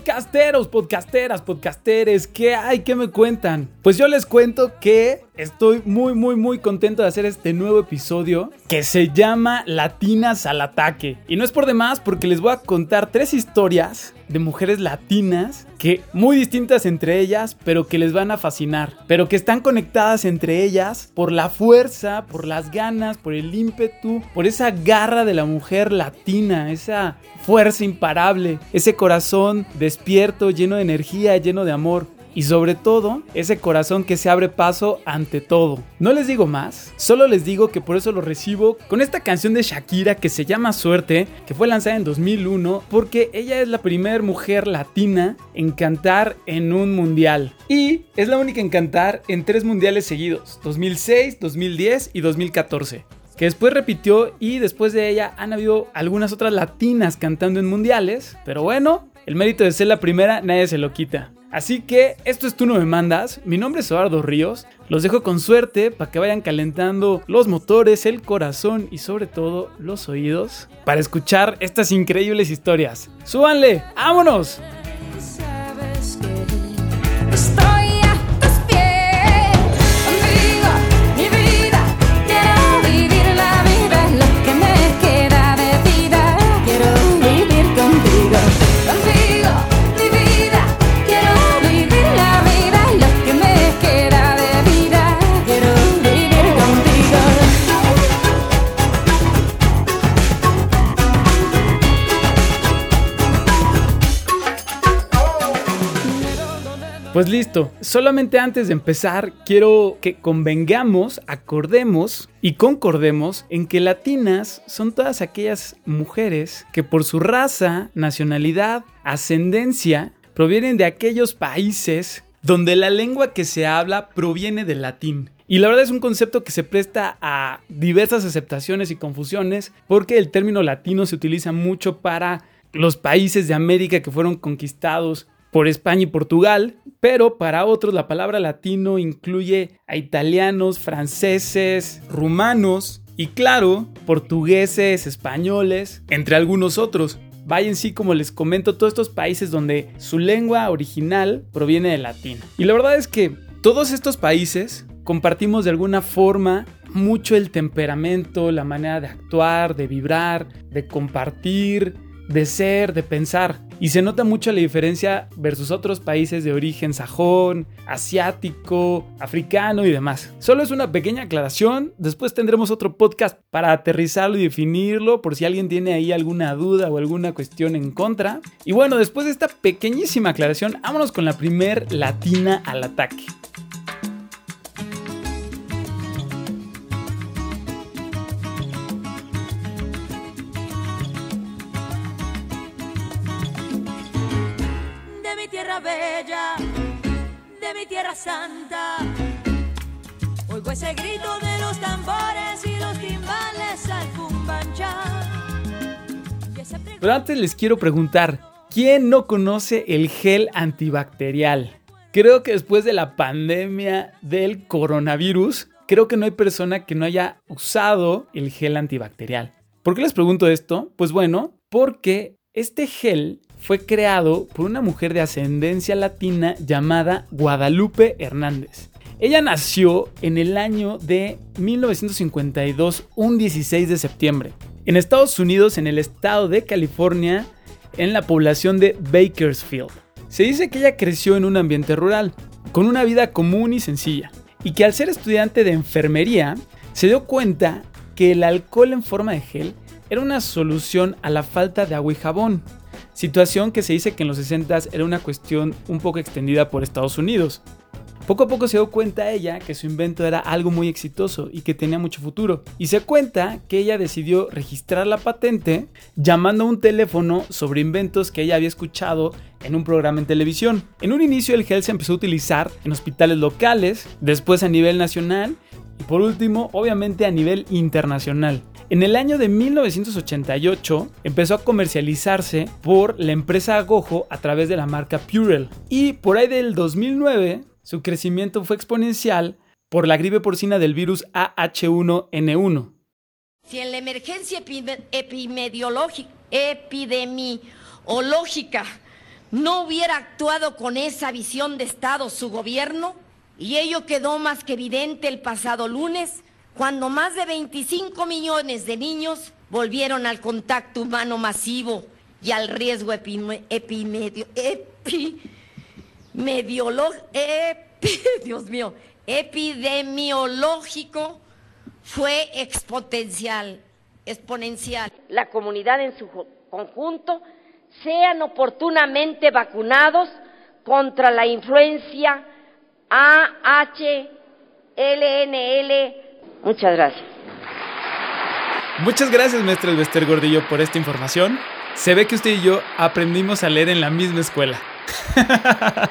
Podcasteros, podcasteras, podcasteres, ¿qué hay? ¿Qué me cuentan? Pues yo les cuento que estoy muy, muy, muy contento de hacer este nuevo episodio que se llama Latinas al Ataque. Y no es por demás porque les voy a contar tres historias de mujeres latinas que muy distintas entre ellas, pero que les van a fascinar, pero que están conectadas entre ellas por la fuerza, por las ganas, por el ímpetu, por esa garra de la mujer latina, esa fuerza imparable, ese corazón despierto, lleno de energía, lleno de amor y sobre todo ese corazón que se abre paso ante todo. No les digo más, solo les digo que por eso lo recibo con esta canción de Shakira que se llama Suerte, que fue lanzada en 2001 porque ella es la primera mujer latina en cantar en un mundial y es la única en cantar en tres mundiales seguidos, 2006, 2010 y 2014 que después repitió y después de ella han habido algunas otras latinas cantando en mundiales, pero bueno, el mérito de ser la primera nadie se lo quita. Así que esto es Tú no me mandas, mi nombre es Eduardo Ríos, los dejo con suerte para que vayan calentando los motores, el corazón y sobre todo los oídos para escuchar estas increíbles historias. ¡Súbanle! ¡Vámonos! Pues listo, solamente antes de empezar quiero que convengamos, acordemos y concordemos en que latinas son todas aquellas mujeres que por su raza, nacionalidad, ascendencia, provienen de aquellos países donde la lengua que se habla proviene del latín. Y la verdad es un concepto que se presta a diversas aceptaciones y confusiones porque el término latino se utiliza mucho para los países de América que fueron conquistados por España y Portugal, pero para otros la palabra latino incluye a italianos, franceses, rumanos y claro, portugueses, españoles, entre algunos otros. Vaya sí, como les comento, todos estos países donde su lengua original proviene del latín. Y la verdad es que todos estos países compartimos de alguna forma mucho el temperamento, la manera de actuar, de vibrar, de compartir, de ser, de pensar. Y se nota mucho la diferencia versus otros países de origen sajón, asiático, africano y demás. Solo es una pequeña aclaración, después tendremos otro podcast para aterrizarlo y definirlo por si alguien tiene ahí alguna duda o alguna cuestión en contra. Y bueno, después de esta pequeñísima aclaración, vámonos con la primer latina al ataque. Mi tierra santa. Oigo ese grito de los tambores y los timbales al Pero antes les quiero preguntar, ¿quién no conoce el gel antibacterial? Creo que después de la pandemia del coronavirus, creo que no hay persona que no haya usado el gel antibacterial. ¿Por qué les pregunto esto? Pues bueno, porque este gel fue creado por una mujer de ascendencia latina llamada Guadalupe Hernández. Ella nació en el año de 1952, un 16 de septiembre, en Estados Unidos, en el estado de California, en la población de Bakersfield. Se dice que ella creció en un ambiente rural, con una vida común y sencilla, y que al ser estudiante de enfermería, se dio cuenta que el alcohol en forma de gel era una solución a la falta de agua y jabón, situación que se dice que en los 60 era una cuestión un poco extendida por Estados Unidos. Poco a poco se dio cuenta ella que su invento era algo muy exitoso y que tenía mucho futuro. Y se cuenta que ella decidió registrar la patente llamando a un teléfono sobre inventos que ella había escuchado en un programa en televisión. En un inicio el gel se empezó a utilizar en hospitales locales, después a nivel nacional y por último obviamente a nivel internacional. En el año de 1988 empezó a comercializarse por la empresa Gojo a través de la marca Purell. Y por ahí del 2009 su crecimiento fue exponencial por la gripe porcina del virus AH1N1. Si en la emergencia epidemiológica no hubiera actuado con esa visión de Estado su gobierno, y ello quedó más que evidente el pasado lunes, cuando más de 25 millones de niños volvieron al contacto humano masivo y al riesgo epidemiológico fue exponencial, exponencial. La comunidad en su conjunto sean oportunamente vacunados contra la influencia AHLNL. Muchas gracias. Muchas gracias, maestro Elvester Gordillo, por esta información. Se ve que usted y yo aprendimos a leer en la misma escuela.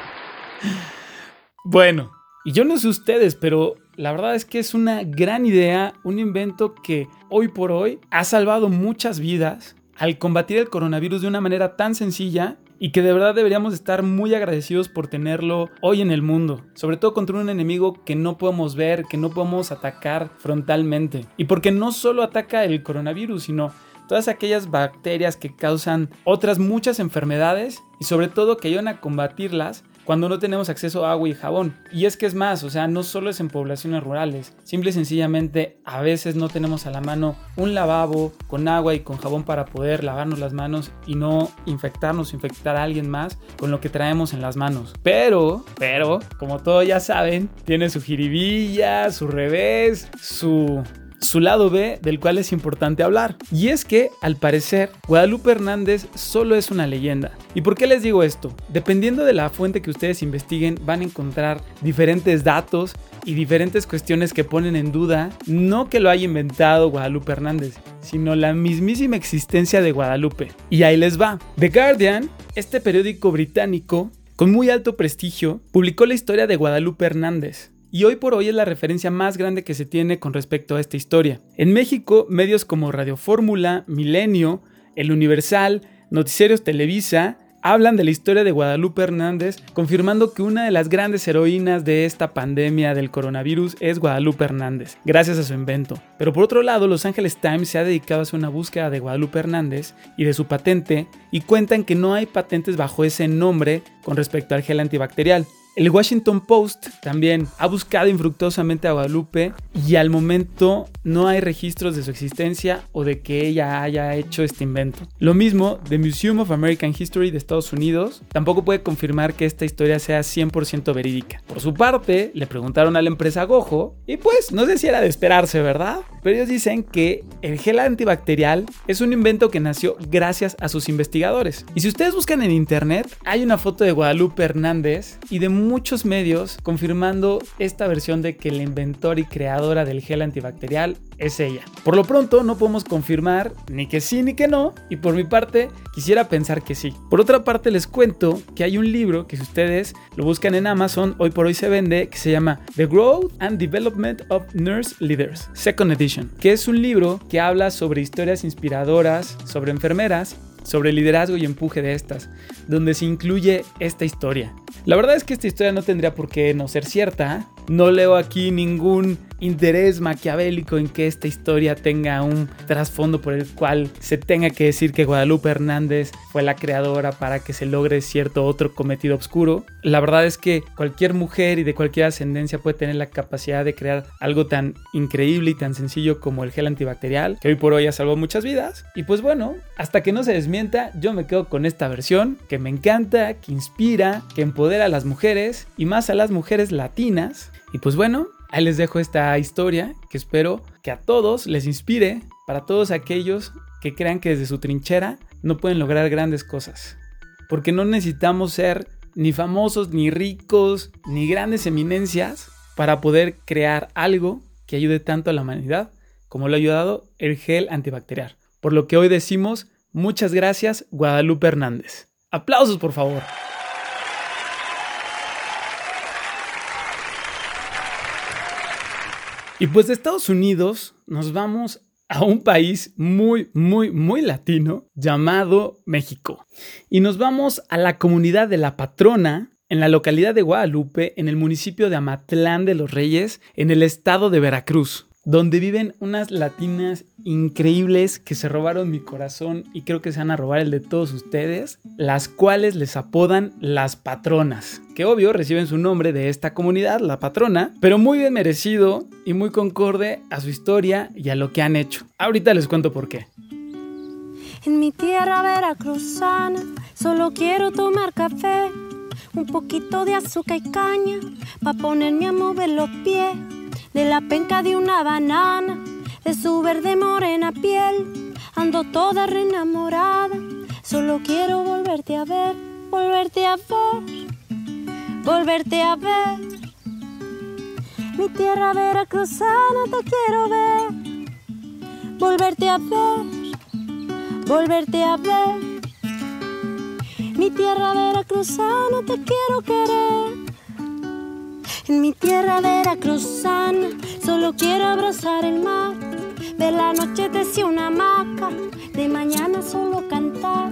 bueno, y yo no sé ustedes, pero la verdad es que es una gran idea, un invento que hoy por hoy ha salvado muchas vidas al combatir el coronavirus de una manera tan sencilla y que de verdad deberíamos estar muy agradecidos por tenerlo hoy en el mundo, sobre todo contra un enemigo que no podemos ver, que no podemos atacar frontalmente. Y porque no solo ataca el coronavirus, sino todas aquellas bacterias que causan otras muchas enfermedades y sobre todo que ayudan a combatirlas cuando no tenemos acceso a agua y jabón. Y es que es más, o sea, no solo es en poblaciones rurales, simple y sencillamente a veces no tenemos a la mano un lavabo con agua y con jabón para poder lavarnos las manos y no infectarnos, infectar a alguien más con lo que traemos en las manos. Pero, pero, como todos ya saben, tiene su jiribilla, su revés, su su lado B del cual es importante hablar. Y es que, al parecer, Guadalupe Hernández solo es una leyenda. ¿Y por qué les digo esto? Dependiendo de la fuente que ustedes investiguen, van a encontrar diferentes datos y diferentes cuestiones que ponen en duda no que lo haya inventado Guadalupe Hernández, sino la mismísima existencia de Guadalupe. Y ahí les va. The Guardian, este periódico británico con muy alto prestigio, publicó la historia de Guadalupe Hernández, y hoy por hoy es la referencia más grande que se tiene con respecto a esta historia. En México, medios como Radio Fórmula, Milenio, El Universal, Noticieros Televisa, hablan de la historia de Guadalupe Hernández, confirmando que una de las grandes heroínas de esta pandemia del coronavirus es Guadalupe Hernández, gracias a su invento. Pero por otro lado, Los Angeles Times se ha dedicado a hacer una búsqueda de Guadalupe Hernández y de su patente, y cuentan que no hay patentes bajo ese nombre con respecto al gel antibacterial. El Washington Post también ha buscado infructuosamente a Guadalupe y al momento no hay registros de su existencia o de que ella haya hecho este invento. Lo mismo, The Museum of American History de Estados Unidos tampoco puede confirmar que esta historia sea 100% verídica. Por su parte, le preguntaron a la empresa Gojo y pues no sé si era de esperarse, ¿verdad? Pero ellos dicen que el gel antibacterial es un invento que nació gracias a sus investigadores. Y si ustedes buscan en internet, hay una foto de Guadalupe Hernández y de muchos medios confirmando esta versión de que la inventora y creadora del gel antibacterial es ella. Por lo pronto no podemos confirmar ni que sí ni que no y por mi parte quisiera pensar que sí. Por otra parte les cuento que hay un libro que si ustedes lo buscan en Amazon hoy por hoy se vende que se llama The Growth and Development of Nurse Leaders, Second Edition, que es un libro que habla sobre historias inspiradoras sobre enfermeras sobre liderazgo y empuje de estas, donde se incluye esta historia. La verdad es que esta historia no tendría por qué no ser cierta. No leo aquí ningún interés maquiavélico en que esta historia tenga un trasfondo por el cual se tenga que decir que Guadalupe Hernández fue la creadora para que se logre cierto otro cometido oscuro. La verdad es que cualquier mujer y de cualquier ascendencia puede tener la capacidad de crear algo tan increíble y tan sencillo como el gel antibacterial, que hoy por hoy ha salvado muchas vidas. Y pues bueno, hasta que no se desmienta, yo me quedo con esta versión que me encanta, que inspira, que empodera a las mujeres y más a las mujeres latinas. Y pues bueno, ahí les dejo esta historia que espero que a todos les inspire, para todos aquellos que crean que desde su trinchera no pueden lograr grandes cosas. Porque no necesitamos ser ni famosos, ni ricos, ni grandes eminencias para poder crear algo que ayude tanto a la humanidad como lo ha ayudado el gel antibacterial. Por lo que hoy decimos, muchas gracias Guadalupe Hernández. Aplausos por favor. Y pues de Estados Unidos nos vamos a un país muy, muy, muy latino llamado México. Y nos vamos a la comunidad de La Patrona, en la localidad de Guadalupe, en el municipio de Amatlán de los Reyes, en el estado de Veracruz. Donde viven unas latinas increíbles que se robaron mi corazón y creo que se van a robar el de todos ustedes, las cuales les apodan las patronas, que obvio reciben su nombre de esta comunidad, la patrona, pero muy bien merecido y muy concorde a su historia y a lo que han hecho. Ahorita les cuento por qué. En mi tierra veracruzana solo quiero tomar café, un poquito de azúcar y caña, pa' ponerme a mover los pies de la penca de una banana, de su verde morena piel. Ando toda reenamorada, solo quiero volverte a ver, volverte a ver, volverte a ver. Mi tierra veracruzana te quiero ver, volverte a ver, volverte a ver. Mi tierra veracruzana te quiero querer. En mi tierra veracruzana solo quiero abrazar el mar. De la noche decía una hamaca, de mañana solo cantar.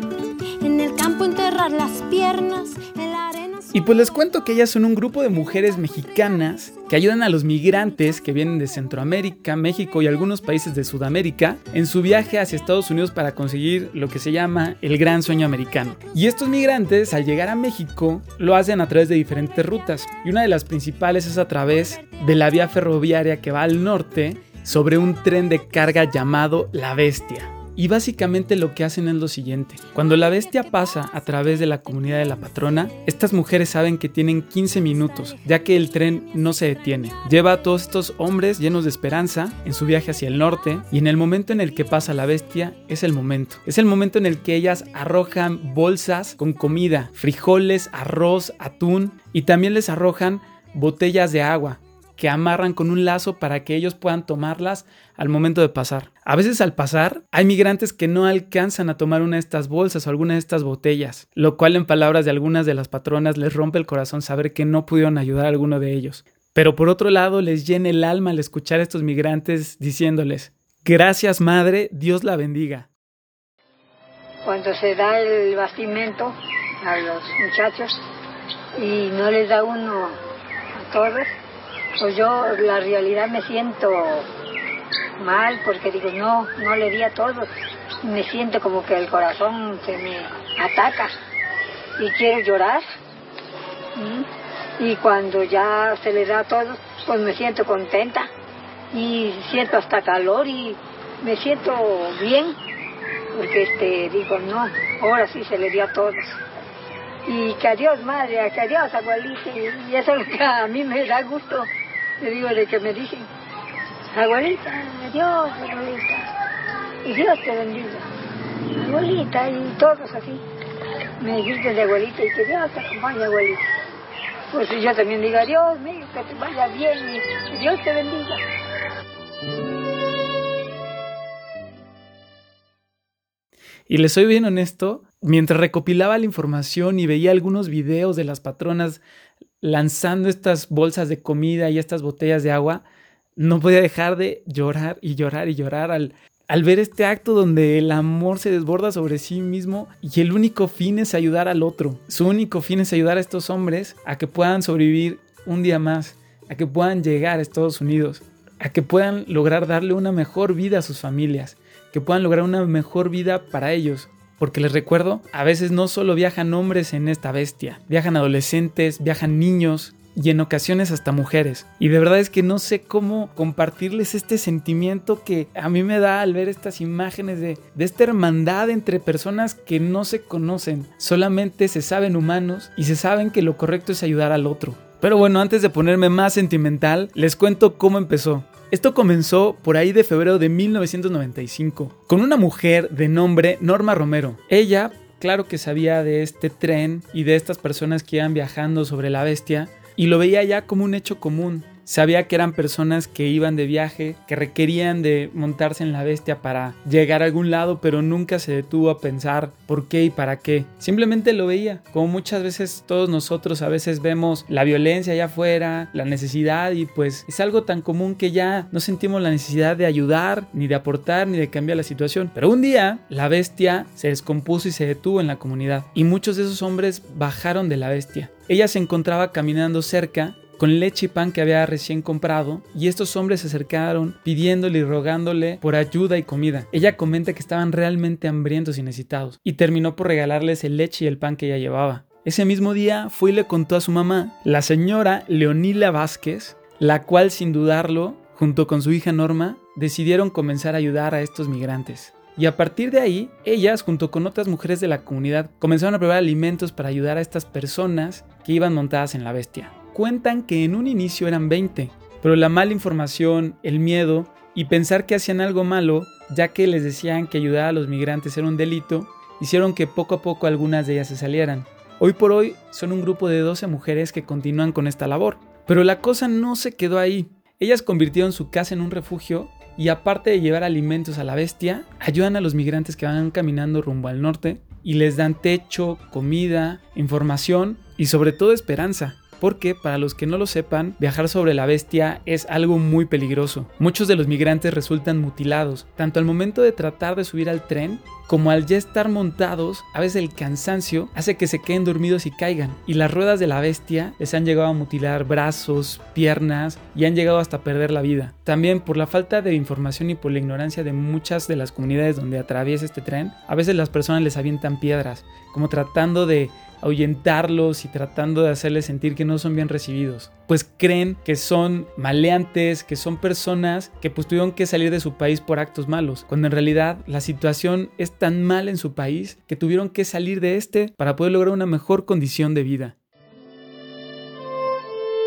En el campo enterrar las piernas, en la arena. Y pues les cuento que ellas son un grupo de mujeres mexicanas que ayudan a los migrantes que vienen de Centroamérica, México y algunos países de Sudamérica en su viaje hacia Estados Unidos para conseguir lo que se llama el gran sueño americano. Y estos migrantes al llegar a México lo hacen a través de diferentes rutas y una de las principales es a través de la vía ferroviaria que va al norte sobre un tren de carga llamado La Bestia. Y básicamente lo que hacen es lo siguiente. Cuando la bestia pasa a través de la comunidad de la patrona, estas mujeres saben que tienen 15 minutos, ya que el tren no se detiene. Lleva a todos estos hombres llenos de esperanza en su viaje hacia el norte y en el momento en el que pasa la bestia es el momento. Es el momento en el que ellas arrojan bolsas con comida, frijoles, arroz, atún y también les arrojan botellas de agua que amarran con un lazo para que ellos puedan tomarlas al momento de pasar. A veces al pasar hay migrantes que no alcanzan a tomar una de estas bolsas o alguna de estas botellas, lo cual en palabras de algunas de las patronas les rompe el corazón saber que no pudieron ayudar a alguno de ellos. Pero por otro lado les llena el alma al escuchar a estos migrantes diciéndoles, gracias madre, Dios la bendiga. Cuando se da el bastimento a los muchachos y no les da uno a todos, pues yo la realidad me siento mal porque digo, no, no le di a todos. Me siento como que el corazón se me ataca y quiero llorar. Y cuando ya se le da a todos, pues me siento contenta y siento hasta calor y me siento bien porque este digo, no, ahora sí se le dio a todos. Y que adiós madre, que adiós abuelita, y eso es lo que a mí me da gusto le digo de que me dicen, abuelita, adiós, abuelita, y Dios te bendiga, abuelita, y todos así, me dicen de abuelita y que Dios te acompañe, abuelita. Pues yo también digo, adiós, mío, que te vaya bien y Dios te bendiga. Y les soy bien honesto, mientras recopilaba la información y veía algunos videos de las patronas lanzando estas bolsas de comida y estas botellas de agua, no podía dejar de llorar y llorar y llorar al, al ver este acto donde el amor se desborda sobre sí mismo y el único fin es ayudar al otro. Su único fin es ayudar a estos hombres a que puedan sobrevivir un día más, a que puedan llegar a Estados Unidos, a que puedan lograr darle una mejor vida a sus familias, que puedan lograr una mejor vida para ellos, porque les recuerdo, a veces no solo viajan hombres en esta bestia, viajan adolescentes, viajan niños, y en ocasiones hasta mujeres. Y de verdad es que no sé cómo compartirles este sentimiento que a mí me da al ver estas imágenes de, de, esta hermandad entre personas que no se conocen, solamente se saben humanos y se saben que lo correcto es ayudar al otro. Pero bueno, antes de ponerme más sentimental, les cuento cómo empezó. Esto comenzó por ahí de febrero de 1995, con una mujer de nombre Norma Romero. Ella, claro que sabía de este tren y de estas personas que iban viajando sobre la bestia, y lo veía ya como un hecho común. Sabía que eran personas que iban de viaje, que requerían de montarse en la bestia para llegar a algún lado, pero nunca se detuvo a pensar por qué y para qué. Simplemente lo veía, como muchas veces todos nosotros a veces vemos la violencia allá afuera, la necesidad y pues es algo tan común que ya no sentimos la necesidad de ayudar, ni de aportar, ni de cambiar la situación. Pero un día la bestia se descompuso y se detuvo en la comunidad y muchos de esos hombres bajaron de la bestia. Ella se encontraba caminando cerca con leche y pan que había recién comprado y estos hombres se acercaron pidiéndole y rogándole por ayuda y comida. Ella comenta que estaban realmente hambrientos y necesitados y terminó por regalarles el leche y el pan que ella llevaba. Ese mismo día fue y le contó a su mamá, la señora Leonila Vázquez, la cual sin dudarlo, junto con su hija Norma, decidieron comenzar a ayudar a estos migrantes. Y a partir de ahí, ellas, junto con otras mujeres de la comunidad, comenzaron a preparar alimentos para ayudar a estas personas que iban montadas en la bestia. Cuentan que en un inicio eran 20, pero la mala información, el miedo y pensar que hacían algo malo, ya que les decían que ayudar a los migrantes era un delito, hicieron que poco a poco algunas de ellas se salieran. Hoy por hoy son un grupo de 12 mujeres que continúan con esta labor. Pero la cosa no se quedó ahí. Ellas convirtieron su casa en un refugio y aparte de llevar alimentos a la bestia, ayudan a los migrantes que van caminando rumbo al norte y les dan techo, comida, información y sobre todo esperanza. Porque para los que no lo sepan, viajar sobre la bestia es algo muy peligroso. Muchos de los migrantes resultan mutilados, tanto al momento de tratar de subir al tren como al ya estar montados, a veces el cansancio hace que se queden dormidos y caigan. Y las ruedas de la bestia les han llegado a mutilar brazos, piernas y han llegado hasta perder la vida. También por la falta de información y por la ignorancia de muchas de las comunidades donde atraviesa este tren, a veces las personas les avientan piedras, como tratando de ahuyentarlos y tratando de hacerles sentir que no son bien recibidos. Pues creen que son maleantes, que son personas que pues tuvieron que salir de su país por actos malos, cuando en realidad la situación es tan mal en su país que tuvieron que salir de este para poder lograr una mejor condición de vida.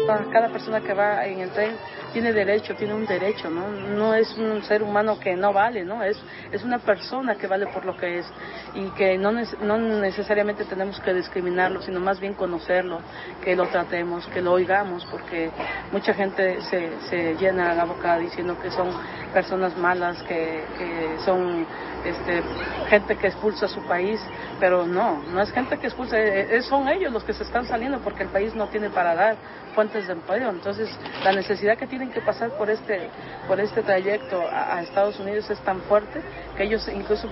Cada persona que va en el tren tiene derecho, tiene un derecho, ¿no? No es un ser humano que no vale, ¿no? Es, es una persona que vale por lo que es y que no, no necesariamente tenemos que discriminarlo, sino más bien conocerlo, que lo tratemos, que lo oigamos, porque mucha gente se, se llena la boca diciendo que son personas malas, que, que son este, gente que expulsa su país, pero no, no es gente que expulsa, eh, eh, son ellos los que se están saliendo porque el país no tiene para dar fuentes de empleo. Entonces, la necesidad que tienen que pasar por este, por este trayecto a, Estados Unidos es tan fuerte que ellos incluso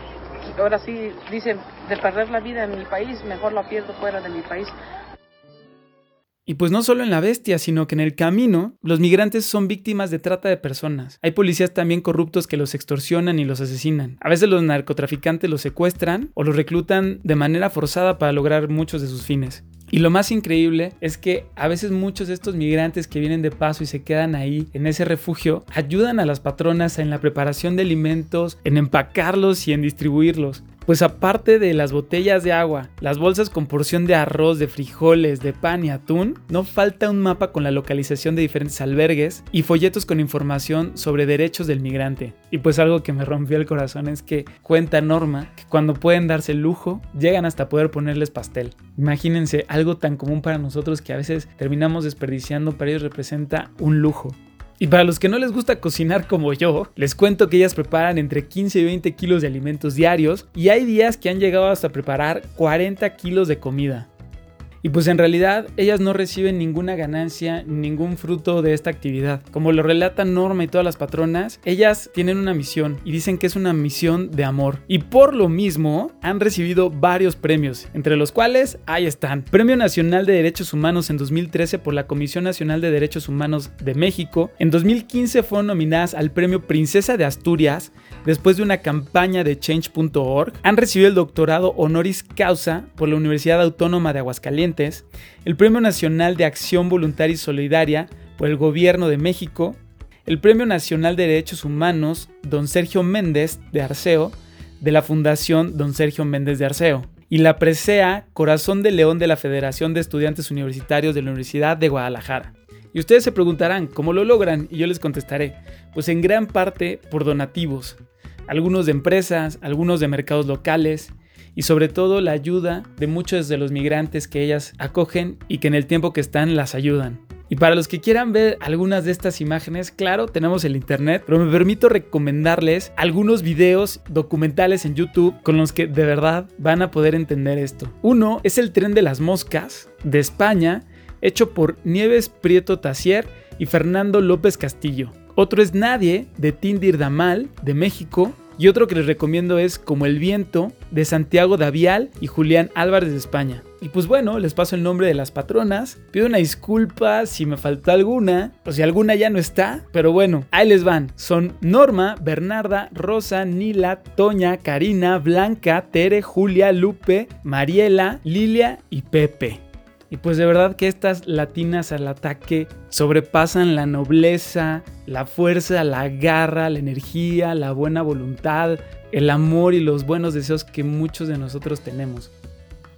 ahora sí dicen de perder la vida en mi país, mejor la pierdo fuera de mi país. Y pues no solo en la bestia, sino que en el camino, los migrantes son víctimas de trata de personas. Hay policías también corruptos que los extorsionan y los asesinan. A veces los narcotraficantes los secuestran o los reclutan de manera forzada para lograr muchos de sus fines. Y lo más increíble es que a veces muchos de estos migrantes que vienen de paso y se quedan ahí en ese refugio ayudan a las patronas en la preparación de alimentos, en empacarlos y en distribuirlos. Pues aparte de las botellas de agua, las bolsas con porción de arroz, de frijoles, de pan y atún, no falta un mapa con la localización de diferentes albergues y folletos con información sobre derechos del migrante. Y pues algo que me rompió el corazón es que cuenta Norma que cuando pueden darse el lujo, llegan hasta poder ponerles pastel. Imagínense algo tan común para nosotros que a veces terminamos desperdiciando, para ellos representa un lujo. Y para los que no les gusta cocinar como yo, les cuento que ellas preparan entre 15 y 20 kilos de alimentos diarios y hay días que han llegado hasta preparar 40 kilos de comida. Y pues en realidad ellas no reciben ninguna ganancia, ningún fruto de esta actividad. Como lo relatan Norma y todas las patronas, ellas tienen una misión y dicen que es una misión de amor. Y por lo mismo han recibido varios premios, entre los cuales ahí están. Premio Nacional de Derechos Humanos en 2013 por la Comisión Nacional de Derechos Humanos de México. En 2015 fueron nominadas al Premio Princesa de Asturias después de una campaña de change.org. Han recibido el doctorado honoris causa por la Universidad Autónoma de Aguascalientes el Premio Nacional de Acción Voluntaria y Solidaria por el Gobierno de México, el Premio Nacional de Derechos Humanos Don Sergio Méndez de Arceo, de la Fundación Don Sergio Méndez de Arceo, y la presea Corazón de León de la Federación de Estudiantes Universitarios de la Universidad de Guadalajara. Y ustedes se preguntarán, ¿cómo lo logran? Y yo les contestaré, pues en gran parte por donativos, algunos de empresas, algunos de mercados locales, y sobre todo la ayuda de muchos de los migrantes que ellas acogen y que en el tiempo que están las ayudan. Y para los que quieran ver algunas de estas imágenes, claro, tenemos el internet, pero me permito recomendarles algunos videos documentales en YouTube con los que de verdad van a poder entender esto. Uno es el tren de las moscas de España, hecho por Nieves Prieto Tassier y Fernando López Castillo. Otro es Nadie de Tindir Damal de México Y otro que les recomiendo es Como el viento de Santiago Davial y Julián Álvarez de España. Y pues bueno, les paso el nombre de las patronas. Pido una disculpa si me faltó alguna o si alguna ya no está, pero bueno, ahí les van. Son Norma, Bernarda, Rosa, Nila, Toña, Karina, Blanca, Tere, Julia, Lupe, Mariela, Lilia y Pepe. Y pues de verdad que estas latinas al ataque sobrepasan la nobleza, la fuerza, la garra, la energía, la buena voluntad, el amor y los buenos deseos que muchos de nosotros tenemos.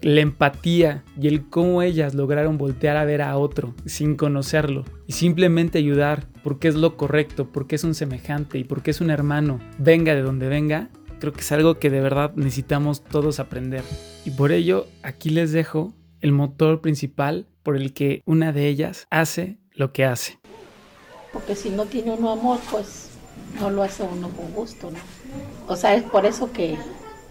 La empatía y el cómo ellas lograron voltear a ver a otro sin conocerlo y simplemente ayudar porque es lo correcto, porque es un semejante y porque es un hermano, venga de donde venga, creo que es algo que de verdad necesitamos todos aprender. Y por ello aquí les dejo el motor principal por el que una de ellas hace lo que hace. Porque si no tiene uno amor, pues no lo hace uno con gusto, ¿no? O sea, es por eso que,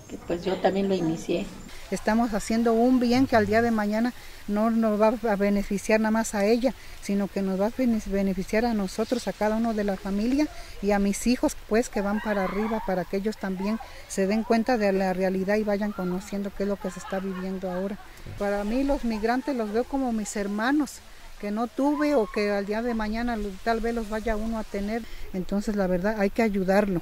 que pues yo también lo inicié. Estamos haciendo un bien que al día de mañana no nos va a beneficiar nada más a ella, sino que nos va a beneficiar a nosotros, a cada uno de la familia y a mis hijos, pues que van para arriba, para que ellos también se den cuenta de la realidad y vayan conociendo qué es lo que se está viviendo ahora. Para mí los migrantes los veo como mis hermanos que no tuve o que al día de mañana tal vez los vaya uno a tener. Entonces la verdad hay que ayudarlo,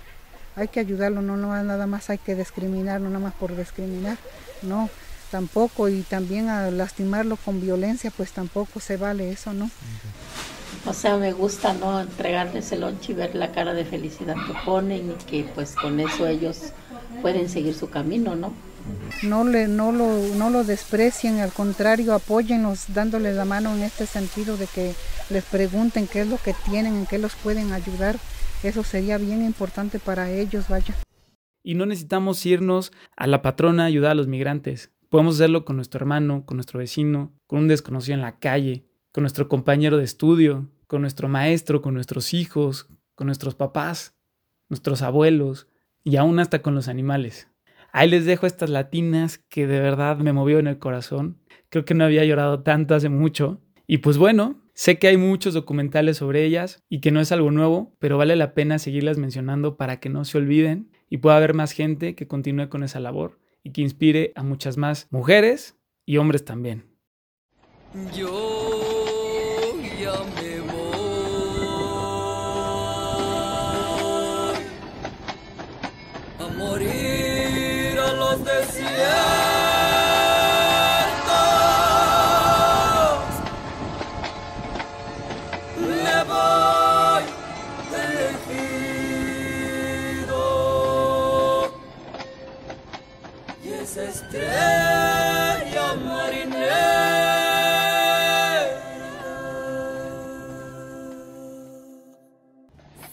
hay que ayudarlo, no, no nada más hay que discriminarlo, nada más por discriminar, no, tampoco y también a lastimarlo con violencia pues tampoco se vale eso, ¿no? O sea, me gusta no entregarles el lonche y ver la cara de felicidad que ponen y que pues con eso ellos pueden seguir su camino, ¿no? No, le, no, lo, no lo desprecien, al contrario, apóyennos dándole la mano en este sentido de que les pregunten qué es lo que tienen, en qué los pueden ayudar. Eso sería bien importante para ellos, vaya. Y no necesitamos irnos a la patrona a ayudar a los migrantes. Podemos hacerlo con nuestro hermano, con nuestro vecino, con un desconocido en la calle, con nuestro compañero de estudio, con nuestro maestro, con nuestros hijos, con nuestros papás, nuestros abuelos y aún hasta con los animales. Ahí les dejo estas latinas que de verdad me movió en el corazón. Creo que no había llorado tanto hace mucho. Y pues bueno, sé que hay muchos documentales sobre ellas y que no es algo nuevo, pero vale la pena seguirlas mencionando para que no se olviden y pueda haber más gente que continúe con esa labor y que inspire a muchas más mujeres y hombres también. Yo ya me voy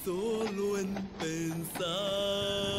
solo en pensar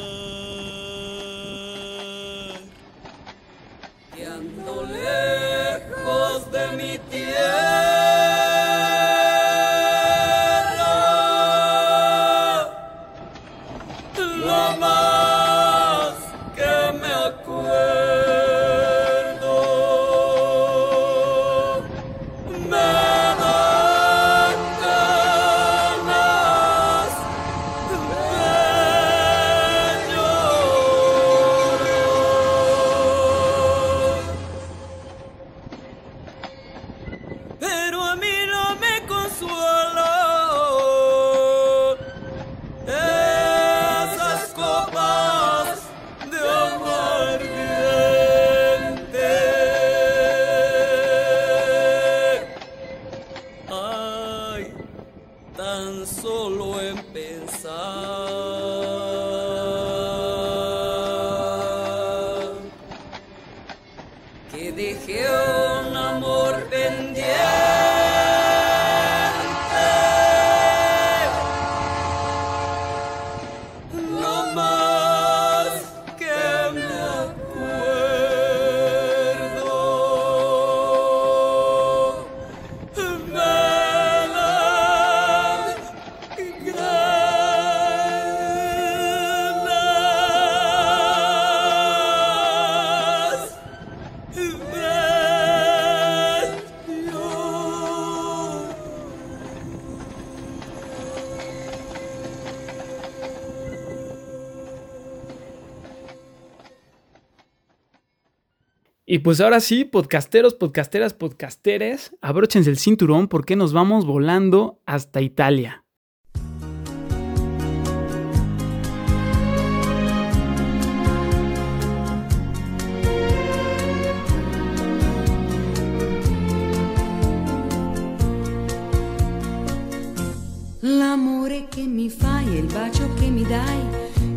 Y pues ahora sí, podcasteros, podcasteras, podcasteres, abróchense el cinturón porque nos vamos volando hasta Italia. L'amore che mi fai e il bacio che mi dai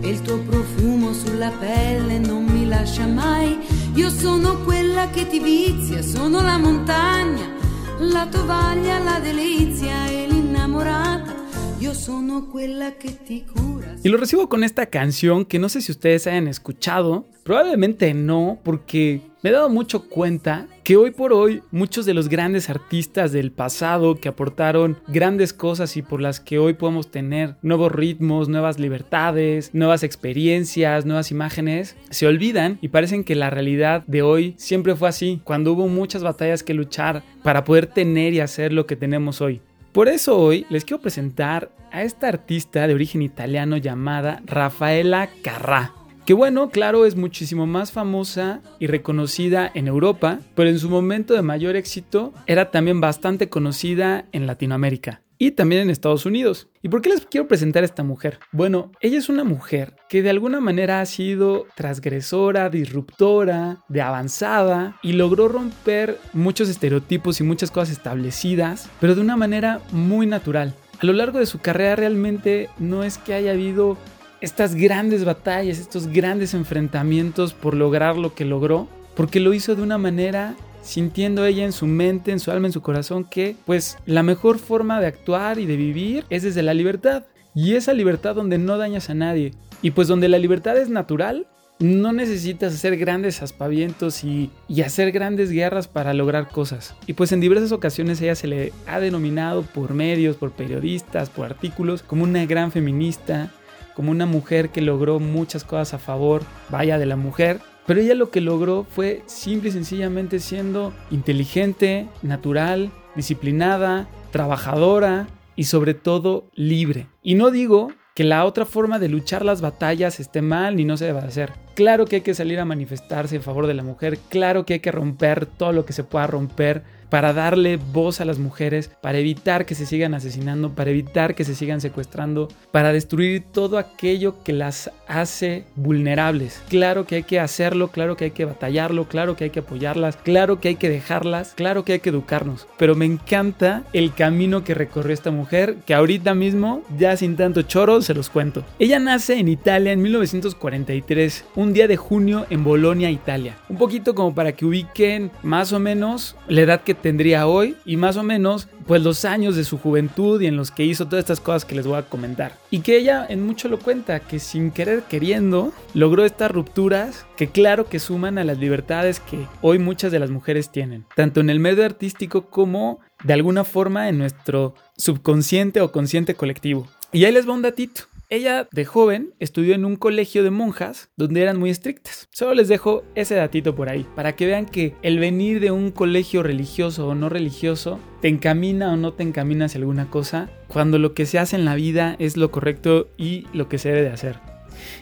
e il tuo profumo sulla pelle non mi lascia mai. Io sono quella che ti vizia, sono la montagna, la tovaglia, la delizia e l'innamorata. Io sono quella che ti cura. Y lo recibo con esta canción que no sé si ustedes hayan escuchado, probablemente no, porque me he dado mucho cuenta que hoy por hoy muchos de los grandes artistas del pasado que aportaron grandes cosas y por las que hoy podemos tener nuevos ritmos, nuevas libertades, nuevas experiencias, nuevas imágenes, se olvidan y parecen que la realidad de hoy siempre fue así, cuando hubo muchas batallas que luchar para poder tener y hacer lo que tenemos hoy. Por eso hoy les quiero presentar a esta artista de origen italiano llamada Rafaela Carrà. Que bueno, claro, es muchísimo más famosa y reconocida en Europa, pero en su momento de mayor éxito era también bastante conocida en Latinoamérica y también en Estados Unidos. ¿Y por qué les quiero presentar a esta mujer? Bueno, ella es una mujer que de alguna manera ha sido transgresora, disruptora, de avanzada y logró romper muchos estereotipos y muchas cosas establecidas, pero de una manera muy natural. A lo largo de su carrera realmente no es que haya habido estas grandes batallas, estos grandes enfrentamientos por lograr lo que logró, porque lo hizo de una manera sintiendo ella en su mente, en su alma, en su corazón que pues la mejor forma de actuar y de vivir es desde la libertad. Y esa libertad donde no dañas a nadie. Y pues donde la libertad es natural, no necesitas hacer grandes aspavientos y, y, hacer grandes guerras para lograr cosas. Y pues en diversas ocasiones ella se le ha denominado por medios, por periodistas, por artículos, como una gran feminista, como una mujer que logró muchas cosas a favor, vaya, de la mujer. Pero ella lo que logró fue simple y sencillamente siendo inteligente, natural, disciplinada, trabajadora y sobre todo libre. Y no digo que la otra forma de luchar las batallas esté mal ni no se deba hacer. Claro que hay que salir a manifestarse en favor de la mujer, claro que hay que romper todo lo que se pueda romper para darle voz a las mujeres, para evitar que se sigan asesinando, para evitar que se sigan secuestrando, para destruir todo aquello que las hace vulnerables. Claro que hay que hacerlo, claro que hay que batallarlo, claro que hay que apoyarlas, claro que hay que dejarlas, claro que hay que educarnos. Pero me encanta el camino que recorrió esta mujer, que ahorita mismo, ya sin tanto choro, se los cuento. Ella nace en Italia en 1943, un día de junio en Bolonia, Italia. Un poquito como para que ubiquen más o menos la edad que tendría hoy y más o menos pues los años de su juventud y en los que hizo todas estas cosas que les voy a comentar. Y que ella en mucho lo cuenta, que sin querer queriendo logró estas rupturas que claro que suman a las libertades que hoy muchas de las mujeres tienen, tanto en el medio artístico como de alguna forma en nuestro subconsciente o consciente colectivo. Y ahí les va un datito. Ella de joven estudió en un colegio de monjas donde eran muy estrictas. Solo les dejo ese datito por ahí para que vean que el venir de un colegio religioso o no religioso te encamina o no te encamina hacia alguna cosa cuando lo que se hace en la vida es lo correcto y lo que se debe de hacer.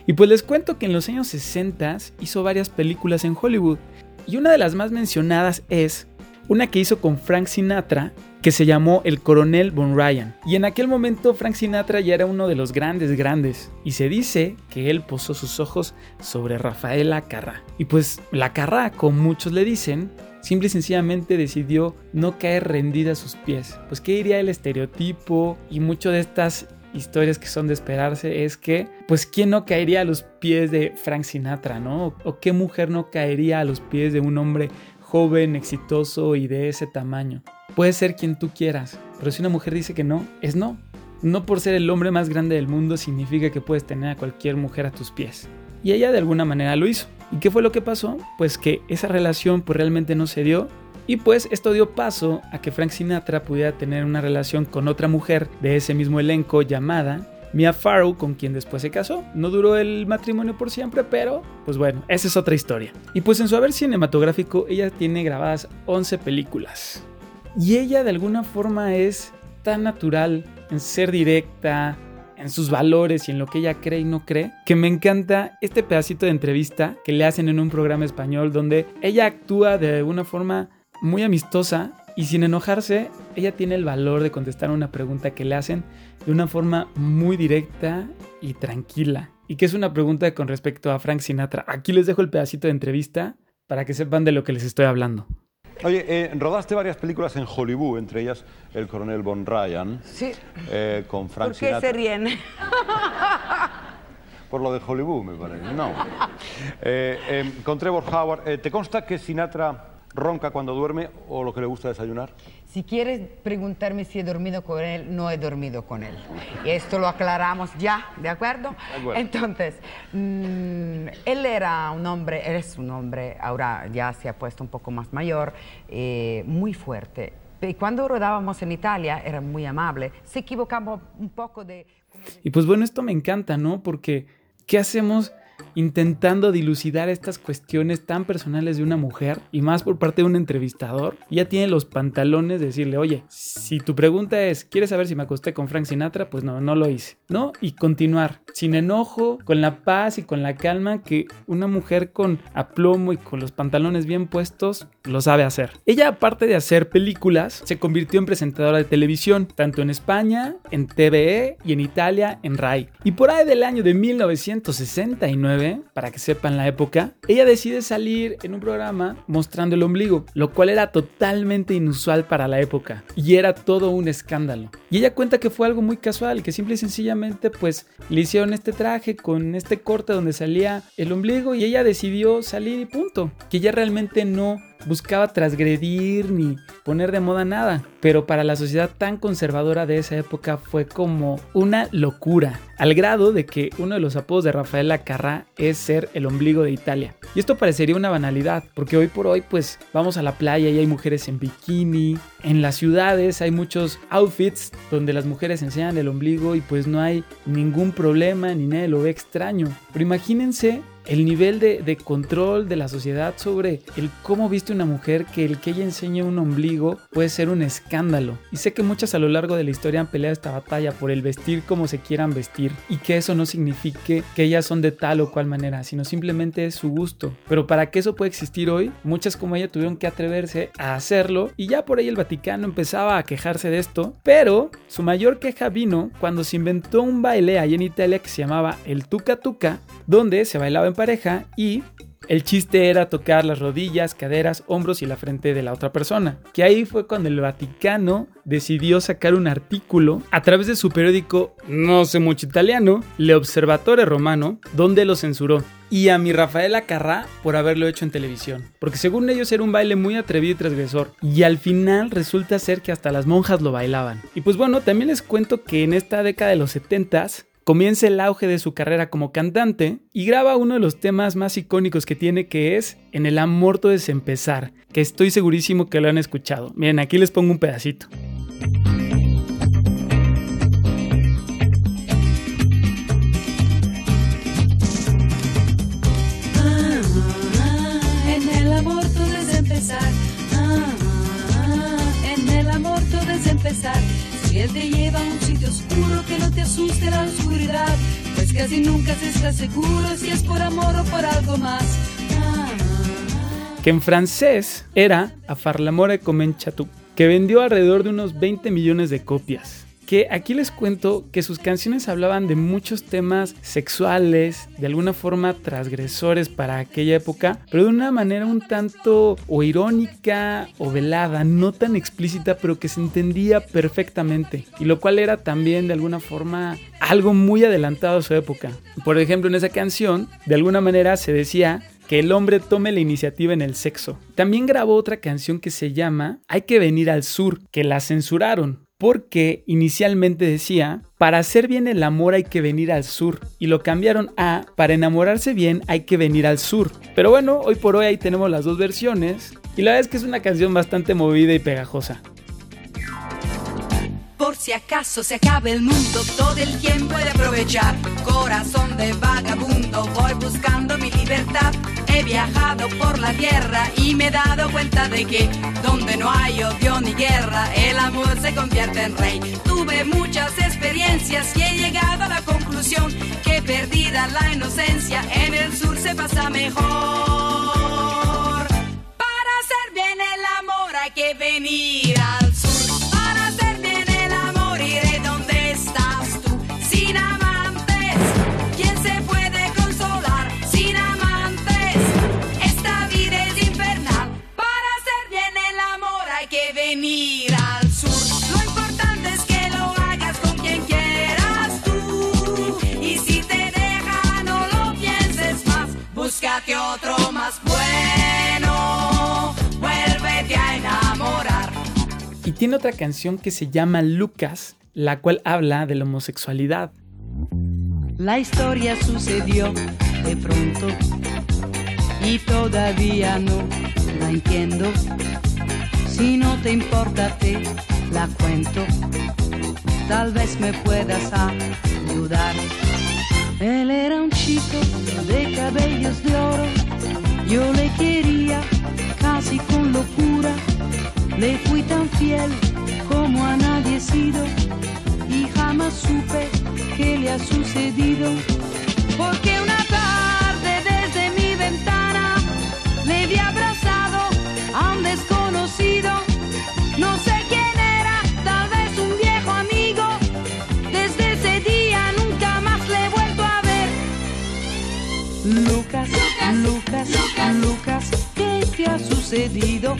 Y pues les cuento que en los años 60 hizo varias películas en Hollywood y una de las más mencionadas es una que hizo con Frank Sinatra que se llamó El Coronel Von Ryan. Y en aquel momento Frank Sinatra ya era uno de los grandes grandes y se dice que él posó sus ojos sobre Rafaela Carrà. Y pues la Carrà, como muchos le dicen, simple y sencillamente decidió no caer rendida a sus pies. Pues qué diría el estereotipo y mucho de estas historias que son de esperarse es que, pues, ¿quién no caería a los pies de Frank Sinatra, no? ¿O qué mujer no caería a los pies de un hombre joven, exitoso y de ese tamaño? Puede ser quien tú quieras, pero si una mujer dice que no, es no. No por ser el hombre más grande del mundo significa que puedes tener a cualquier mujer a tus pies. Y ella de alguna manera lo hizo. ¿Y qué fue lo que pasó? Pues que esa relación pues realmente no se dio y pues esto dio paso a que Frank Sinatra pudiera tener una relación con otra mujer de ese mismo elenco llamada Mia Farrow, con quien después se casó. No duró el matrimonio por siempre, pero pues bueno, esa es otra historia. Y pues en su haber cinematográfico ella tiene grabadas 11 películas. Y ella de alguna forma es tan natural en ser directa, en sus valores y en lo que ella cree y no cree, que me encanta este pedacito de entrevista que le hacen en un programa español donde ella actúa de una forma muy amistosa y sin enojarse, ella tiene el valor de contestar una pregunta que le hacen de una forma muy directa y tranquila. Y que es una pregunta con respecto a Frank Sinatra. Aquí les dejo el pedacito de entrevista para que sepan de lo que les estoy hablando. Oye, eh, rodaste varias películas en Hollywood, entre ellas El coronel Von Ryan. Sí. eh, con Frank ¿Por qué Sinatra. se ríen? Por lo de Hollywood, me parece. No. Eh, con Trevor Howard. ¿Te consta que Sinatra ronca cuando duerme o lo que le gusta desayunar? Si quieres preguntarme si he dormido con él, no he dormido con él. Y esto lo aclaramos ya, ¿de acuerdo? De acuerdo. Entonces, mm, él era un hombre, él es un hombre, ahora ya se ha puesto un poco más mayor, eh, muy fuerte. Y cuando rodábamos en Italia, era muy amable. Se equivocaba un poco de... Y pues bueno, esto me encanta, ¿no? Porque ¿qué hacemos intentando dilucidar estas cuestiones tan personales de una mujer y más por parte de un entrevistador? Ya tiene los pantalones de decirle, oye, si tu pregunta es, ¿quieres saber si me acosté con Frank Sinatra? Pues no, no lo hice, ¿no? Y continuar, sin enojo, con la paz y con la calma que una mujer con aplomo y con los pantalones bien puestos lo sabe hacer. Ella, aparte de hacer películas, se convirtió en presentadora de televisión, tanto en España, en TVE y en Italia, en RAI. Y por ahí del año de 1969, para que sepan la época, ella decide salir en un programa mostrando el ombligo, lo cual era totalmente inusual para la época y era todo un escándalo. Y ella cuenta que fue algo muy casual, que simple y sencillamente pues le hicieron este traje con este corte donde salía el ombligo y ella decidió salir y punto. Que ella realmente no buscaba transgredir ni poner de moda nada, pero para la sociedad tan conservadora de esa época fue como una locura, al grado de que uno de los apodos de Rafaela Carrá es ser el ombligo de Italia. Y esto parecería una banalidad, porque hoy por hoy pues vamos a la playa y hay mujeres en bikini, en las ciudades hay muchos outfits donde las mujeres enseñan el ombligo y pues no hay ningún problema ni nadie lo ve extraño. Pero imagínense el nivel de, control de la sociedad sobre el cómo viste una mujer que el que ella enseñe un ombligo puede ser un escándalo. Y sé que muchas a lo largo de la historia han peleado esta batalla por el vestir como se quieran vestir y que eso no signifique que ellas son de tal o cual manera, sino simplemente su gusto. Pero para que eso pueda existir hoy, muchas como ella tuvieron que atreverse a hacerlo y ya por ahí el Vaticano empezaba a quejarse de esto, pero su mayor queja vino cuando se inventó un baile ahí en Italia que se llamaba el tuca tuca, donde se bailaba en pareja y el chiste era tocar las rodillas, caderas, hombros y la frente de la otra persona. Que ahí fue cuando el Vaticano decidió sacar un artículo a través de su periódico, no sé mucho italiano, Le Observatore Romano, donde lo censuró. Y a mi Rafaela Carrá por haberlo hecho en televisión. Porque según ellos era un baile muy atrevido y transgresor. Y al final resulta ser que hasta las monjas lo bailaban. Y pues bueno, también les cuento que en esta década de los 70s comienza el auge de su carrera como cantante y graba uno de los temas más icónicos que tiene que es En el amor todo es empezar, que estoy segurísimo que lo han escuchado. Miren, aquí les pongo un pedacito. Casi nunca se está seguro si es por amor o por algo más. Que en francés era A far l'amore comença tu, que vendió alrededor de unos 20 millones de copias que aquí les cuento que sus canciones hablaban de muchos temas sexuales, de alguna forma transgresores para aquella época, pero de una manera un tanto o irónica o velada, no tan explícita, pero que se entendía perfectamente, y lo cual era también de alguna forma algo muy adelantado a su época. Por ejemplo, en esa canción, de alguna manera se decía que el hombre tome la iniciativa en el sexo. También grabó otra canción que se llama Hay que venir al sur, que la censuraron porque inicialmente decía, para hacer bien el amor hay que venir al sur, y lo cambiaron a, para enamorarse bien hay que venir al sur. Pero bueno, hoy por hoy ahí tenemos las dos versiones, y la verdad es que es una canción bastante movida y pegajosa. Por si acaso se acaba el mundo, todo el quien puede aprovechar. corazón de vagabundo voy buscando mi. He viajado por la tierra y me he dado cuenta de que donde no hay odio ni guerra, el amor se convierte en rey. Tuve muchas experiencias y he llegado a la conclusión que perdida la inocencia, en el sur se pasa mejor. Para hacer bien el amor hay que venir tiene otra canción que se llama Lucas, la cual habla de la homosexualidad. La historia sucedió de pronto y todavía no la entiendo. Si no te importa te la cuento, tal vez me puedas ayudar. Él era un chico de cabellos de oro, yo le quería casi con locura, le fui tan fiel como a nadie he sido y jamás supe qué le ha sucedido. Porque una tarde desde mi ventana le vi abrazado a un desconocido. No sé quién era, tal vez un viejo amigo. Desde ese día nunca más le he vuelto a ver. Lucas, Lucas, Lucas, ¿qué te ha sucedido?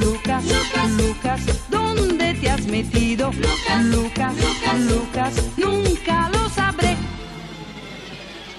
Lucas, Lucas, ¿dónde te has metido? Lucas, Lucas, nunca lo sabré.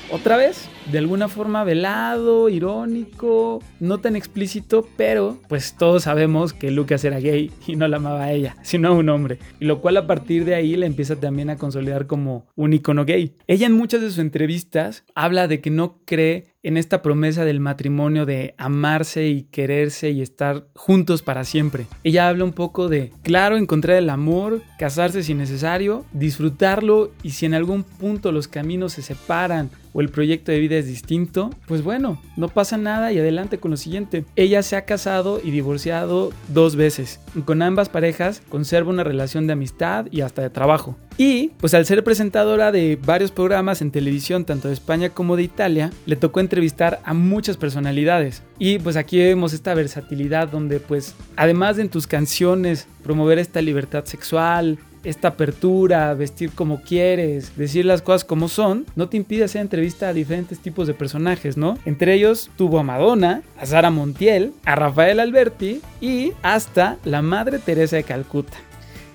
Otra vez, de alguna forma velado, irónico, no tan explícito, pero pues todos sabemos que Lucas era gay y no la amaba a ella, sino a un hombre. Y lo cual a partir de ahí le empieza también a consolidar como un icono gay. Ella en muchas de sus entrevistas habla de que no cree en esta promesa del matrimonio de amarse y quererse y estar juntos para siempre. Ella habla un poco de, claro, encontrar el amor, casarse si necesario, disfrutarlo y si en algún punto los caminos se separan o el proyecto de vida es distinto, pues bueno, no pasa nada y adelante con lo siguiente. Ella se ha casado y divorciado dos veces. Con ambas parejas conserva una relación de amistad y hasta de trabajo. Y pues al ser presentadora de varios programas en televisión, tanto de España como de Italia, le tocó entrevistar a muchas personalidades. Y pues aquí vemos esta versatilidad donde pues además de en tus canciones promover esta libertad sexual, esta apertura, vestir como quieres, decir las cosas como son, no te impide hacer entrevista a diferentes tipos de personajes, ¿no? Entre ellos tuvo a Madonna, a Sara Montiel, a Rafael Alberti y hasta la Madre Teresa de Calcuta.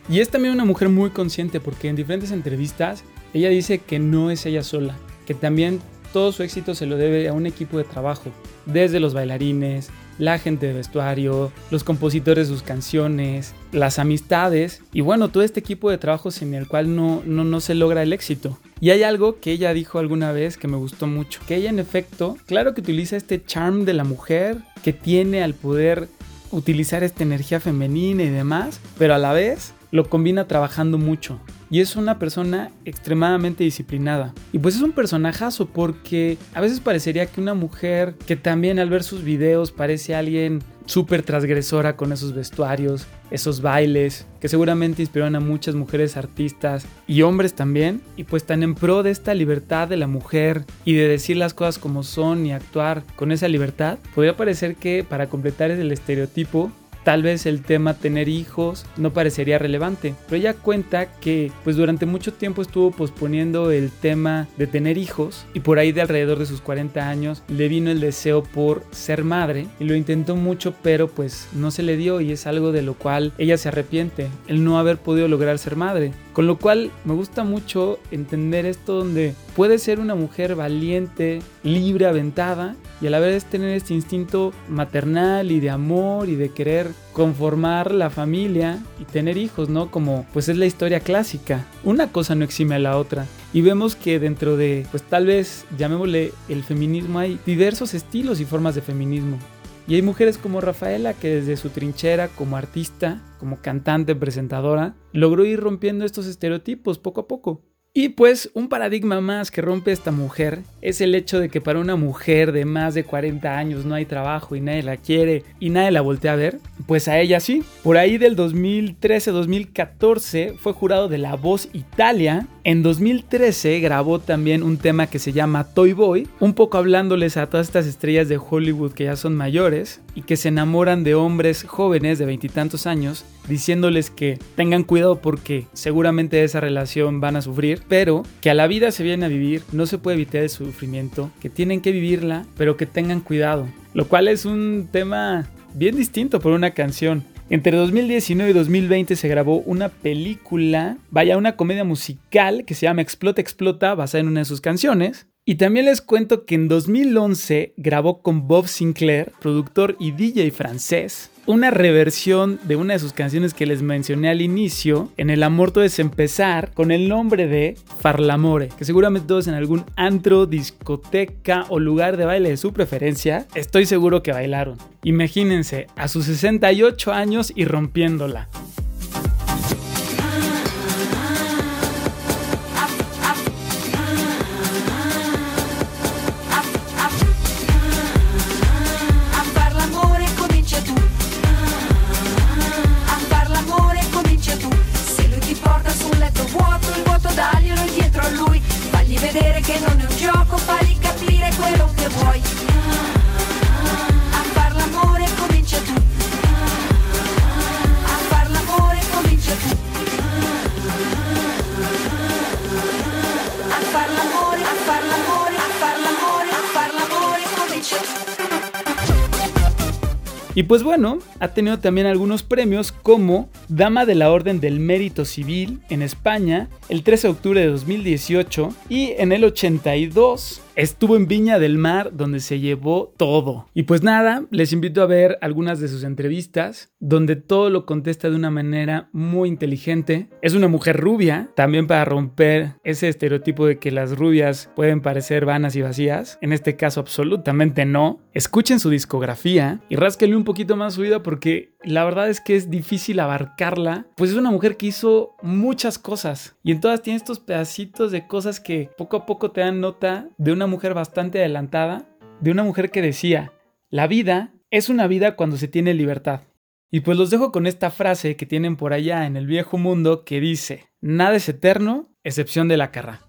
Y es también una mujer muy consciente porque en diferentes entrevistas ella dice que no es ella sola, que también todo su éxito se lo debe a un equipo de trabajo, desde los bailarines, la gente de vestuario, los compositores de sus canciones, las amistades y bueno, todo este equipo de trabajo sin el cual no, no, no se logra el éxito. Y hay algo que ella dijo alguna vez que me gustó mucho, que ella en efecto, claro que utiliza este charm de la mujer que tiene al poder utilizar esta energía femenina y demás, pero a la vez lo combina trabajando mucho. Y es una persona extremadamente disciplinada. Y pues es un personajazo porque a veces parecería que una mujer que también al ver sus videos parece alguien súper transgresora con esos vestuarios, esos bailes, que seguramente inspiraron a muchas mujeres artistas y hombres también, y pues tan en pro de esta libertad de la mujer y de decir las cosas como son y actuar con esa libertad, podría parecer que para completar el estereotipo tal vez el tema tener hijos no parecería relevante, pero ella cuenta que pues durante mucho tiempo estuvo posponiendo el tema de tener hijos y por ahí de alrededor de sus 40 años le vino el deseo por ser madre y lo intentó mucho pero pues no se le dio y es algo de lo cual ella se arrepiente, el no haber podido lograr ser madre. Con lo cual me gusta mucho entender esto donde puede ser una mujer valiente, libre, aventada y a la vez tener este instinto maternal y de amor y de querer conformar la familia y tener hijos, ¿no? Como pues es la historia clásica. Una cosa no exime a la otra. Y vemos que dentro de, pues tal vez llamémosle el feminismo, hay diversos estilos y formas de feminismo. Y hay mujeres como Rafaela que desde su trinchera como artista, como cantante, presentadora, logró ir rompiendo estos estereotipos poco a poco. Y pues un paradigma más que rompe esta mujer es el hecho de que para una mujer de más de 40 años no hay trabajo y nadie la quiere y nadie la voltea a ver, pues a ella sí. Por ahí del 2013-2014 fue jurado de La Voz Italia. En 2013 grabó también un tema que se llama Toy Boy, un poco hablándoles a todas estas estrellas de Hollywood que ya son mayores y que se enamoran de hombres jóvenes de veintitantos años, diciéndoles que tengan cuidado porque seguramente esa relación van a sufrir, pero que a la vida se viene a vivir, no se puede evitar el sufrimiento, que tienen que vivirla, pero que tengan cuidado. Lo cual es un tema bien distinto por una canción. Entre 2019 y 2020 se grabó una película, vaya, una comedia musical que se llama Explota, Explota, basada en una de sus canciones. Y también les cuento que en 2011 grabó con Bob Sinclair, productor y DJ francés, una reversión de una de sus canciones que les mencioné al inicio, en El amor todo es empezar, con el nombre de Farlamore, que seguramente todos en algún antro, discoteca o lugar de baile de su preferencia, estoy seguro que bailaron. Imagínense, a sus 68 años y rompiéndola. Y pues bueno, ha tenido también algunos premios como Dama de la Orden del Mérito Civil en España el 13 de octubre de 2018 y en el 82 estuvo en Viña del Mar donde se llevó todo. Y pues nada, les invito a ver algunas de sus entrevistas donde todo lo contesta de una manera muy inteligente. Es una mujer rubia, también para romper ese estereotipo de que las rubias pueden parecer vanas y vacías. En este caso absolutamente no. Escuchen su discografía y rásquenle un poquito más su vida porque la verdad es que es difícil abarcarla. Pues es una mujer que hizo muchas cosas y en todas tiene estos pedacitos de cosas que poco a poco te dan nota de una mujer bastante adelantada, de una mujer que decía, la vida es una vida cuando se tiene libertad. Y pues los dejo con esta frase que tienen por allá en el viejo mundo que dice, nada es eterno, excepción de la carra.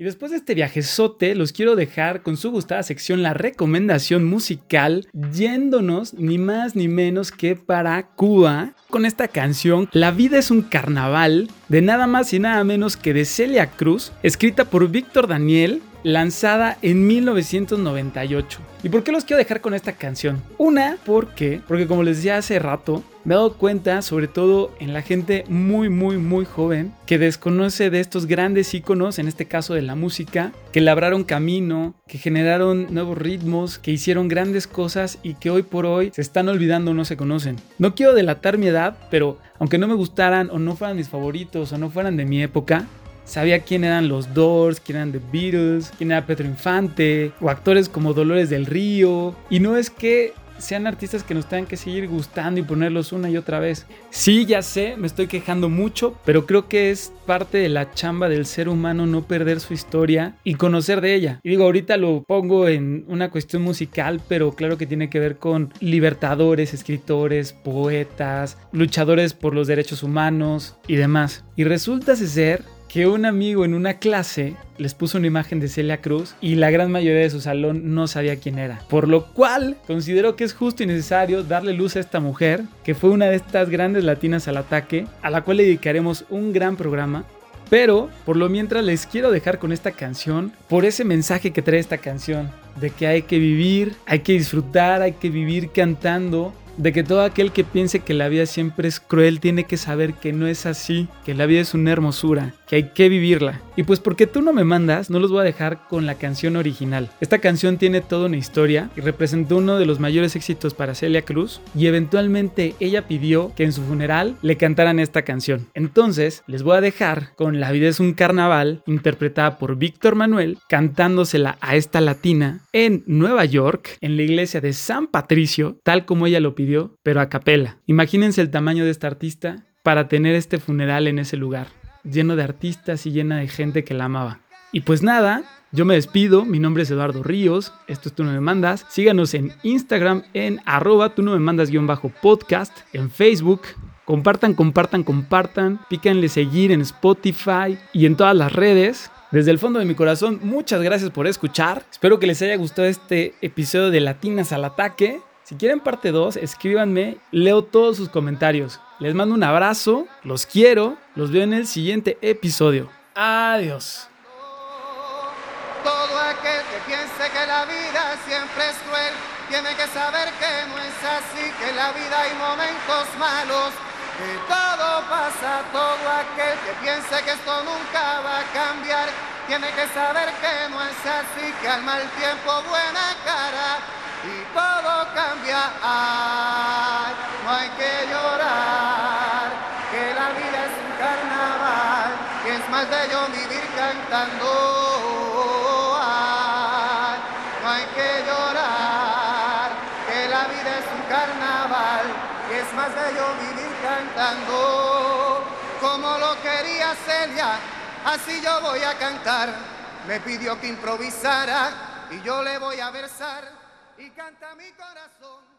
Y después de este viajezote, los quiero dejar con su gustada sección la recomendación musical, yéndonos ni más ni menos que para Cuba con esta canción La vida es un carnaval de nada más y nada menos que de Celia Cruz, escrita por Víctor Daniel, lanzada en 1998. ¿Y por qué los quiero dejar con esta canción? Una, porque, porque como les decía hace rato, me he dado cuenta, sobre todo en la gente muy, muy, muy joven, que desconoce de estos grandes íconos, en este caso de la música, que labraron camino, que generaron nuevos ritmos, que hicieron grandes cosas y que hoy por hoy se están olvidando o no se conocen. No quiero delatar mi edad, pero aunque no me gustaran o no fueran mis favoritos o no fueran de mi época, Sabía quién eran los Doors, quién eran The Beatles, quién era Pedro Infante, o actores como Dolores del Río. Y no es que sean artistas que nos tengan que seguir gustando y ponerlos una y otra vez. Sí, ya sé, me estoy quejando mucho, pero creo que es parte de la chamba del ser humano no perder su historia y conocer de ella. Y digo, ahorita lo pongo en una cuestión musical, pero claro que tiene que ver con libertadores, escritores, poetas, luchadores por los derechos humanos y demás. Y resulta ser que un amigo en una clase les puso una imagen de Celia Cruz y la gran mayoría de su salón no sabía quién era. Por lo cual considero que es justo y necesario darle luz a esta mujer, que fue una de estas grandes latinas al ataque, a la cual le dedicaremos un gran programa. Pero por lo mientras les quiero dejar con esta canción, por ese mensaje que trae esta canción, de que hay que vivir, hay que disfrutar, hay que vivir cantando, de que todo aquel que piense que la vida siempre es cruel tiene que saber que no es así, que la vida es una hermosura, que hay que vivirla. Y pues porque tú no me mandas, no los voy a dejar con la canción original. Esta canción tiene toda una historia y representó uno de los mayores éxitos para Celia Cruz y eventualmente ella pidió que en su funeral le cantaran esta canción. Entonces les voy a dejar con La vida es un carnaval interpretada por Víctor Manuel cantándosela a esta latina en Nueva York en la iglesia de San Patricio tal como ella lo pidió pero a capela. Imagínense el tamaño de esta artista para tener este funeral en ese lugar, lleno de artistas y llena de gente que la amaba. Y pues nada, yo me despido, mi nombre es Eduardo Ríos, esto es Tú no me mandas, síganos en Instagram en arroba tú no me mandas guion bajo podcast, en Facebook, compartan, compartan, compartan, pícanle seguir en Spotify y en todas las redes. Desde el fondo de mi corazón, muchas gracias por escuchar. Espero que les haya gustado este episodio de Latinas al Ataque. Si quieren parte 2, escríbanme, leo todos sus comentarios. Les mando un abrazo, los quiero, los veo en el siguiente episodio. Adiós. Todo aquel que piense que la vida siempre es cruel, tiene que saber que no es así, que en la vida hay momentos malos, que todo pasa. Todo aquel que piense que esto nunca va a cambiar, tiene que saber que no es así, que al mal tiempo buena cara y todo cambia. No hay que llorar, que la vida es un carnaval, que es más bello vivir cantando. No hay que llorar, que la vida es un carnaval, que es más bello vivir cantando. Como lo quería Celia, así yo voy a cantar. Me pidió que improvisara y yo le voy a versar y canta mi corazón.